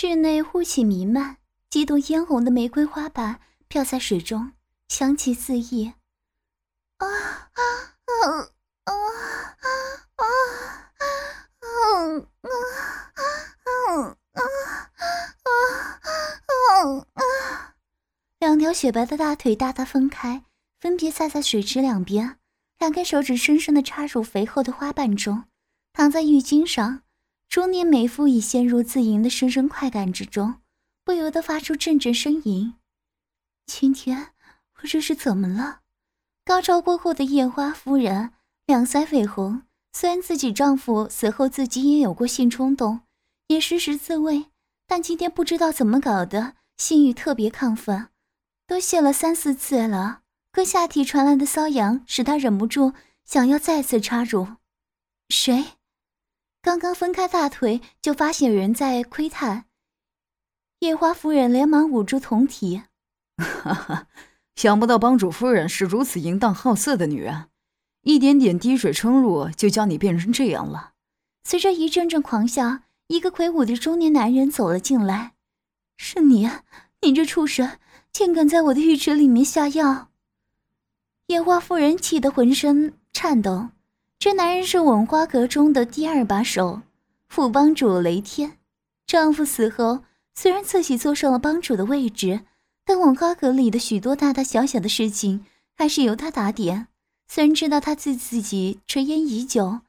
室内雾气弥漫，几朵嫣红的玫瑰花瓣飘在水中，香气四溢。啊啊啊啊啊啊啊啊啊啊啊啊啊啊！两条雪白的大腿大大分开，分别塞在水池两边，两根手指深深的插入肥厚的花瓣中，躺在浴巾上。中年美妇已陷入自淫的深深快感之中，不由得发出阵阵呻吟。今天我这是怎么了？高潮过后的夜花夫人两腮绯红，虽然自己丈夫死后自己也有过性冲动，也时时自慰，但今天不知道怎么搞的，性欲特别亢奋，都泄了三四次了。可下体传来的瘙痒使她忍不住想要再次插入。谁？刚刚分开大腿，就发现有人在窥探。夜花夫人连忙捂住酮体，哈哈，想不到帮主夫人是如此淫荡好色的女人，一点点滴水冲入就将你变成这样了。随着一阵阵狂笑，一个魁梧的中年男人走了进来：“是你，你这畜生，竟敢在我的浴池里面下药！”夜花夫人气得浑身颤抖。这男人是吻花阁中的第二把手，副帮主雷天。丈夫死后，虽然自己坐上了帮主的位置，但吻花阁里的许多大大小小的事情还是由他打点。虽然知道他自自己垂涎已久，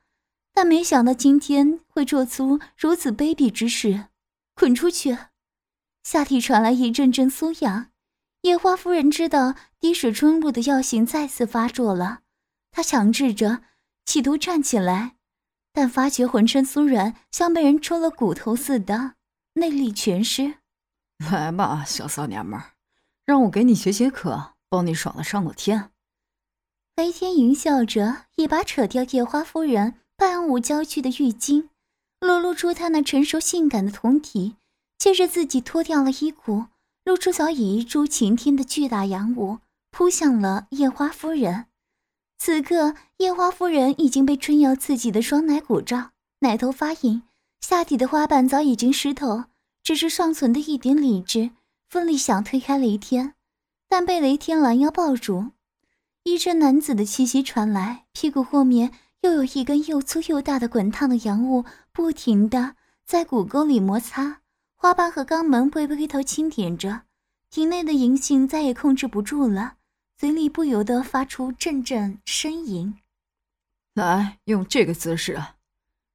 但没想到今天会做出如此卑鄙之事。滚出去！下体传来一阵阵酥痒，野花夫人知道滴水春露的药性再次发作了，她强制着。企图站起来，但发觉浑身酥软，像被人抽了骨头似的，内力全失。来吧，小骚娘们儿，让我给你解解渴，帮你爽的上个天。雷天淫笑着，一把扯掉夜花夫人半舞娇躯的浴巾，裸露出她那成熟性感的酮体，接着自己脱掉了衣裤，露出早已一柱擎天的巨大阳物，扑向了夜花夫人。此刻，夜花夫人已经被春瑶刺激的双奶鼓胀，奶头发硬，下体的花瓣早已经湿透，只是尚存的一点理智，奋力想推开雷天，但被雷天拦腰抱住。一阵男子的气息传来，屁股后面又有一根又粗又大的滚烫的阳物，不停的在骨沟里摩擦，花瓣和肛门被龟头轻点着，体内的淫性再也控制不住了。嘴里不由得发出阵阵呻吟。来，用这个姿势。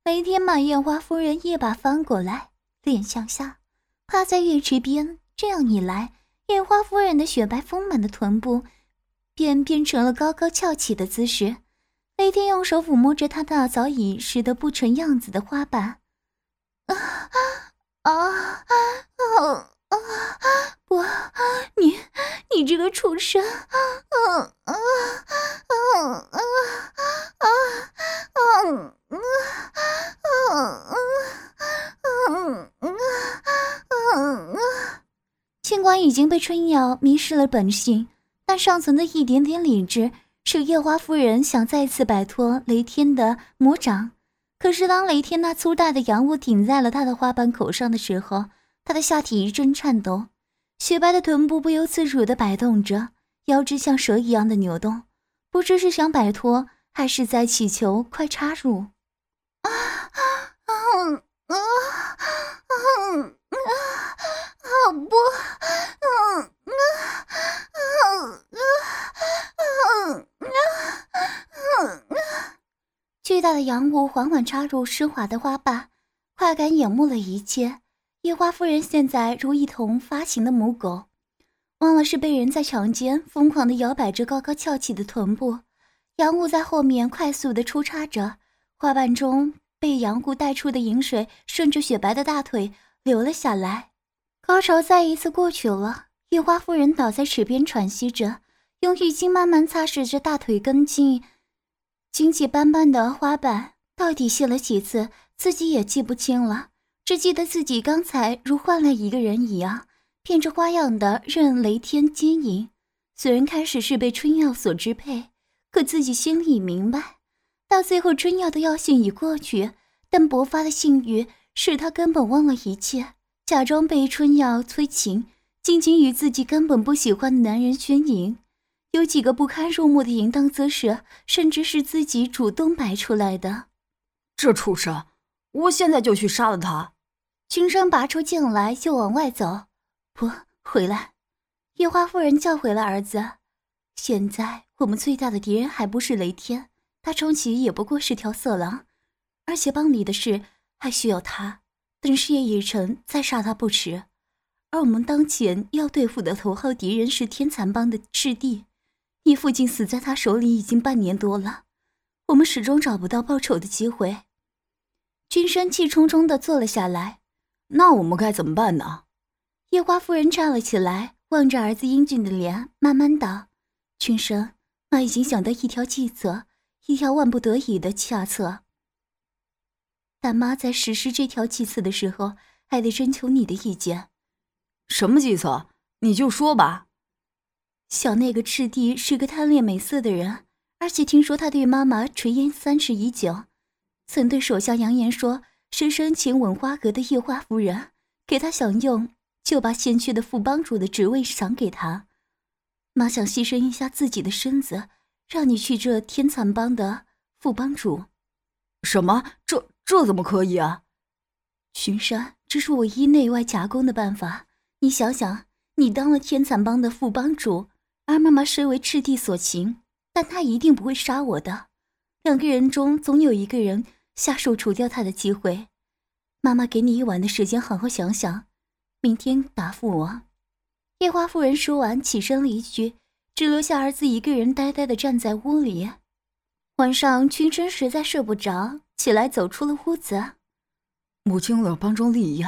雷天把夜花夫人一把翻过来，脸向下，趴在浴池边。这样一来，夜花夫人的雪白丰满的臀部便变成了高高翘起的姿势。雷天用手抚摸着她那早已湿得不成样子的花瓣。啊啊啊啊！啊！不，你你这个畜生！啊啊啊啊啊啊啊啊啊啊！尽管已经被春瑶迷失了本性，但尚存的一点点理智，使夜花夫人想再次摆脱雷天的魔掌。可是，当雷天那粗大的阳物顶在了他的花瓣口上的时候，她的下体一阵颤抖，雪白的臀部不由自主地摆动着，腰肢像蛇一样的扭动，不知是想摆脱，还是在祈求快插入。啊啊啊啊啊啊！不，啊啊啊啊啊啊！巨大的阳物缓缓插入湿滑的花瓣，快感淹没了一切。夜花夫人现在如一头发情的母狗，忘了是被人在强奸，疯狂地摇摆着高高翘起的臀部。阳物在后面快速地出插着，花瓣中被阳物带出的饮水顺着雪白的大腿流了下来。高潮再一次过去了，夜花夫人倒在池边喘息着，用浴巾慢慢擦拭着大腿根茎荆棘斑斑的花瓣。到底泄了几次，自己也记不清了。只记得自己刚才如换了一个人一样，变着花样的任雷天奸淫。虽然开始是被春药所支配，可自己心里明白，到最后春药的药性已过去，但勃发的性欲使他根本忘了一切，假装被春药催情，尽情与自己根本不喜欢的男人宣淫。有几个不堪入目的淫荡姿势，甚至是自己主动摆出来的。这畜生，我现在就去杀了他！君生拔出剑来就往外走，不回来。夜花夫人叫回了儿子。现在我们最大的敌人还不是雷天，他充其也不过是条色狼，而且帮里的事还需要他。等事业已成，再杀他不迟。而我们当前要对付的头号敌人是天蚕帮的赤帝。你父亲死在他手里已经半年多了，我们始终找不到报仇的机会。君生气冲冲地坐了下来。那我们该怎么办呢？夜花夫人站了起来，望着儿子英俊的脸，慢慢道：“君生，妈已经想到一条计策，一条万不得已的下策。但妈在实施这条计策的时候，还得征求你的意见。什么计策？你就说吧。”小那个赤帝是个贪恋美色的人，而且听说他对妈妈垂涎三尺已久，曾对手下扬言说是生前吻花阁的夜花夫人给他享用，就把先去的副帮主的职位赏给他。妈想牺牲一下自己的身子，让你去这天蚕帮的副帮主。什么？这这怎么可以啊？巡山，这是我一内外夹攻的办法。你想想，你当了天蚕帮的副帮主。而妈妈身为赤帝所擒，但她一定不会杀我的。两个人中总有一个人下手除掉他的机会。妈妈给你一晚的时间，好好想想，明天答复我。夜花夫人说完，起身离去，只留下儿子一个人呆呆的站在屋里。晚上，群臣实在睡不着，起来走出了屋子。母亲为了帮助利益，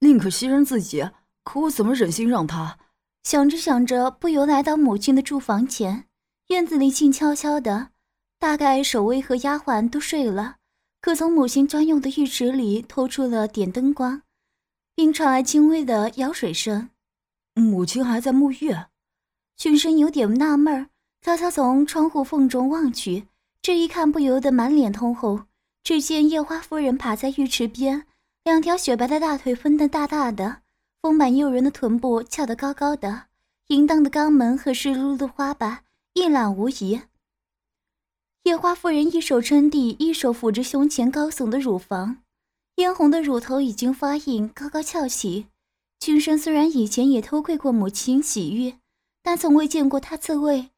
宁可牺牲自己，可我怎么忍心让他？想着想着，不由来到母亲的住房前。院子里静悄悄的，大概守卫和丫鬟都睡了。可从母亲专用的浴池里透出了点灯光，并传来轻微的舀水声。母亲还在沐浴。君生有点纳闷儿，悄悄从窗户缝中望去，这一看不由得满脸通红。只见夜花夫人趴在浴池边，两条雪白的大腿分得大大的。丰满诱人的臀部翘得高高的，淫荡的肛门和湿漉漉的花瓣一览无遗。夜花夫人一手撑地，一手抚着胸前高耸的乳房，嫣红的乳头已经发硬，高高翘起。君生虽然以前也偷窥过母亲洗浴，但从未见过她自慰，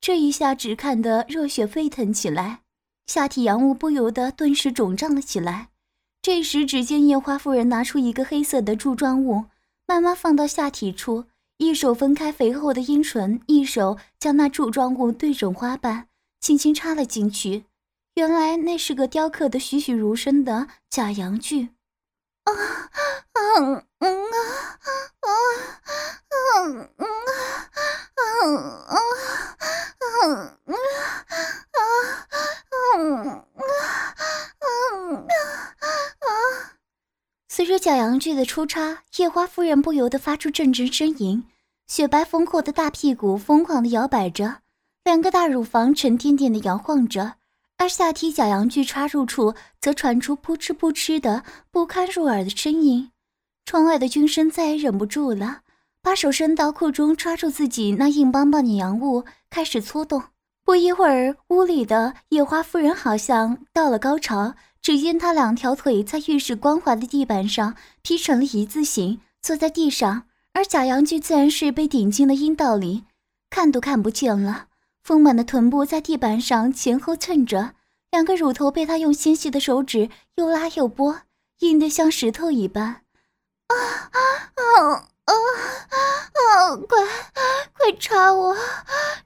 这一下只看得热血沸腾起来，下体阳物不由得顿时肿胀了起来。这时，只见夜花夫人拿出一个黑色的柱状物。慢慢放到下体处，一手分开肥厚的阴唇，一手将那柱状物对准花瓣，轻轻插了进去。原来那是个雕刻的栩栩如生的假阳具。啊啊嗯啊啊啊嗯啊啊啊啊啊啊随着假阳具的出插，夜花夫人不由得发出阵阵呻吟，雪白丰阔的大屁股疯狂地摇摆着，两个大乳房沉甸甸的摇晃着，而下体假阳具插入处则传出扑哧扑哧的不堪入耳的声音。窗外的君生再也忍不住了，把手伸到裤中，抓住自己那硬邦邦的阳物，开始搓动。不一会儿，屋里的夜花夫人好像到了高潮。只见她两条腿在浴室光滑的地板上劈成了一字形，坐在地上，而假阳具自然是被顶进了阴道里，看都看不见了。丰满的臀部在地板上前后蹭着，两个乳头被他用纤细的手指又拉又拨，硬得像石头一般。啊啊啊！啊啊！快快插我，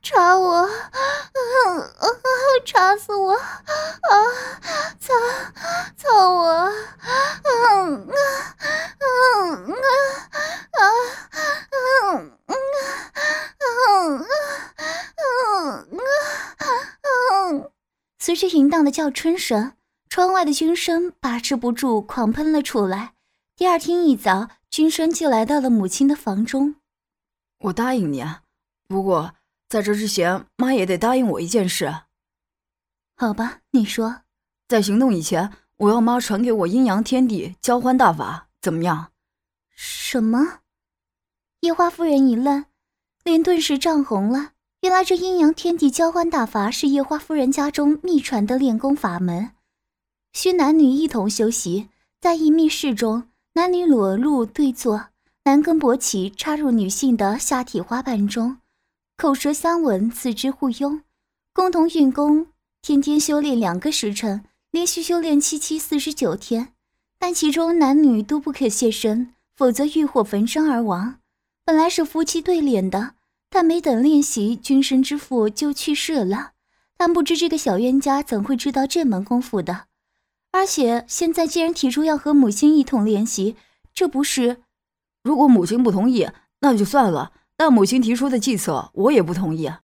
插我！啊啊！插死我！啊！操操我！啊啊啊啊随着淫荡的叫春声，窗外的军生把持不住，狂喷了出来。第二天一早。君生就来到了母亲的房中。我答应你，不过在这之前，妈也得答应我一件事。好吧，你说。在行动以前，我要妈传给我阴阳天地交欢大法，怎么样？什么？夜花夫人一愣，脸顿时涨红了。原来这阴阳天地交换大法是夜花夫人家中秘传的练功法门，需男女一同修习。在一密室中，男女裸露对坐，男根勃起插入女性的下体花瓣中，口舌相吻，四肢互拥，共同运功。天天修炼两个时辰，连续修炼七七四十九天，但其中男女都不可现身，否则欲火焚身而亡。本来是夫妻对练的，但没等练习，君身之父就去世了。但不知这个小冤家怎会知道这门功夫的？而且现在既然提出要和母亲一同练习，这不是……如果母亲不同意，那就算了。但母亲提出的计策，我也不同意。